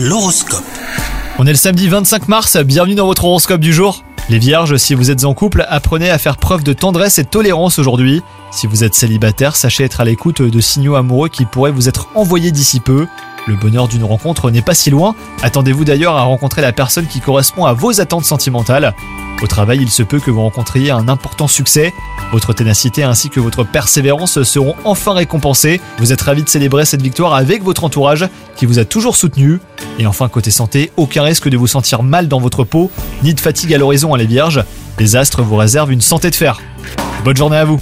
L'horoscope. On est le samedi 25 mars, bienvenue dans votre horoscope du jour. Les vierges, si vous êtes en couple, apprenez à faire preuve de tendresse et tolérance aujourd'hui. Si vous êtes célibataire, sachez être à l'écoute de signaux amoureux qui pourraient vous être envoyés d'ici peu. Le bonheur d'une rencontre n'est pas si loin, attendez-vous d'ailleurs à rencontrer la personne qui correspond à vos attentes sentimentales. Au travail, il se peut que vous rencontriez un important succès. Votre ténacité ainsi que votre persévérance seront enfin récompensés. Vous êtes ravi de célébrer cette victoire avec votre entourage qui vous a toujours soutenu. Et enfin, côté santé, aucun risque de vous sentir mal dans votre peau, ni de fatigue à l'horizon à les vierges. Les astres vous réservent une santé de fer. Bonne journée à vous